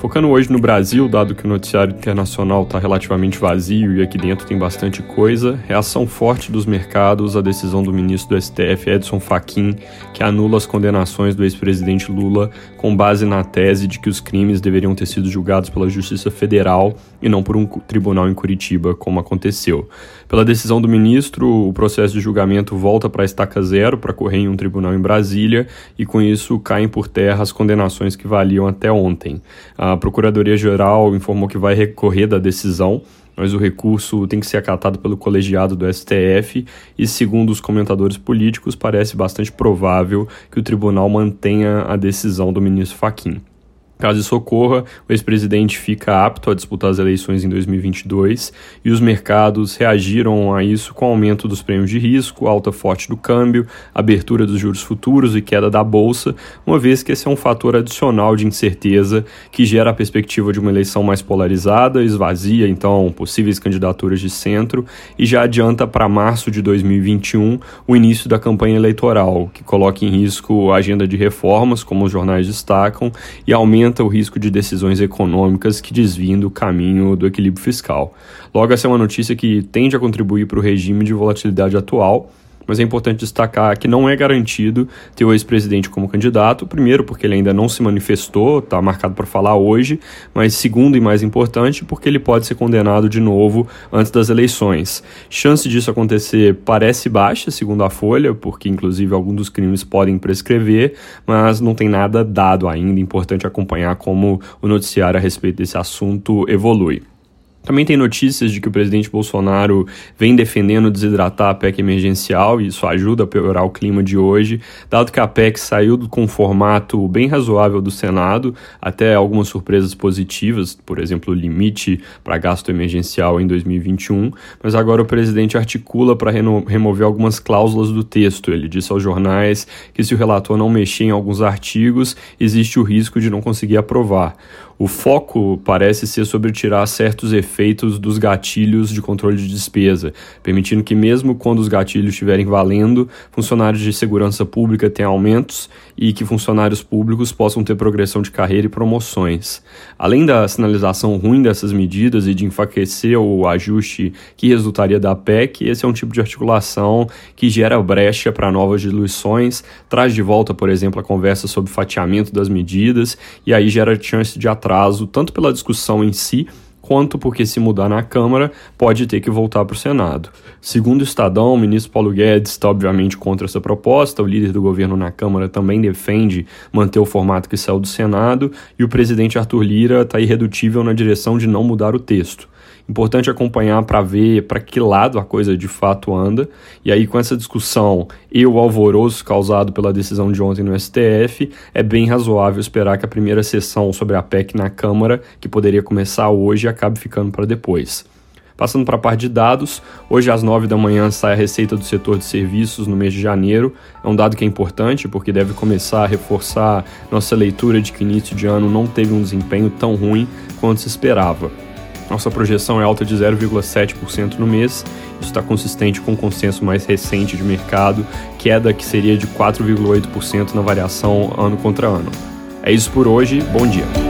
Focando hoje no Brasil, dado que o noticiário internacional está relativamente vazio e aqui dentro tem bastante coisa, reação forte dos mercados à decisão do ministro do STF, Edson Fachin, que anula as condenações do ex-presidente Lula com base na tese de que os crimes deveriam ter sido julgados pela Justiça Federal e não por um tribunal em Curitiba, como aconteceu. Pela decisão do ministro, o processo de julgamento volta para a estaca zero para correr em um tribunal em Brasília e com isso caem por terra as condenações que valiam até ontem. A Procuradoria-Geral informou que vai recorrer da decisão, mas o recurso tem que ser acatado pelo colegiado do STF e, segundo os comentadores políticos, parece bastante provável que o tribunal mantenha a decisão do ministro Faquim. Caso isso ocorra, o ex-presidente fica apto a disputar as eleições em 2022 e os mercados reagiram a isso com aumento dos prêmios de risco, alta forte do câmbio, abertura dos juros futuros e queda da bolsa, uma vez que esse é um fator adicional de incerteza que gera a perspectiva de uma eleição mais polarizada, esvazia então possíveis candidaturas de centro e já adianta para março de 2021 o início da campanha eleitoral, que coloca em risco a agenda de reformas, como os jornais destacam, e aumenta aumenta o risco de decisões econômicas que desviem do caminho do equilíbrio fiscal. Logo, essa é uma notícia que tende a contribuir para o regime de volatilidade atual mas é importante destacar que não é garantido ter o ex-presidente como candidato, primeiro porque ele ainda não se manifestou, está marcado para falar hoje, mas segundo e mais importante, porque ele pode ser condenado de novo antes das eleições. Chance disso acontecer parece baixa, segundo a Folha, porque inclusive alguns dos crimes podem prescrever, mas não tem nada dado ainda, importante acompanhar como o noticiário a respeito desse assunto evolui. Também tem notícias de que o presidente Bolsonaro vem defendendo desidratar a PEC emergencial e isso ajuda a piorar o clima de hoje, dado que a PEC saiu com um formato bem razoável do Senado, até algumas surpresas positivas, por exemplo, o limite para gasto emergencial em 2021, mas agora o presidente articula para remover algumas cláusulas do texto. Ele disse aos jornais que se o relator não mexer em alguns artigos, existe o risco de não conseguir aprovar. O foco parece ser sobre tirar certos efeitos dos gatilhos de controle de despesa, permitindo que, mesmo quando os gatilhos estiverem valendo, funcionários de segurança pública tenham aumentos e que funcionários públicos possam ter progressão de carreira e promoções. Além da sinalização ruim dessas medidas e de enfraquecer o ajuste que resultaria da PEC, esse é um tipo de articulação que gera brecha para novas diluições, traz de volta, por exemplo, a conversa sobre fatiamento das medidas e aí gera chance de atraso tanto pela discussão em si, quanto porque se mudar na Câmara pode ter que voltar para o Senado. Segundo o Estadão, o ministro Paulo Guedes está obviamente contra essa proposta, o líder do governo na Câmara também defende manter o formato que saiu do Senado e o presidente Arthur Lira está irredutível na direção de não mudar o texto. Importante acompanhar para ver para que lado a coisa de fato anda. E aí, com essa discussão e o alvoroço causado pela decisão de ontem no STF, é bem razoável esperar que a primeira sessão sobre a PEC na Câmara, que poderia começar hoje, acabe ficando para depois. Passando para a parte de dados, hoje às 9 da manhã sai a receita do setor de serviços no mês de janeiro. É um dado que é importante porque deve começar a reforçar nossa leitura de que início de ano não teve um desempenho tão ruim quanto se esperava. Nossa projeção é alta de 0,7% no mês. Isso está consistente com o consenso mais recente de mercado, queda que seria de 4,8% na variação ano contra ano. É isso por hoje, bom dia.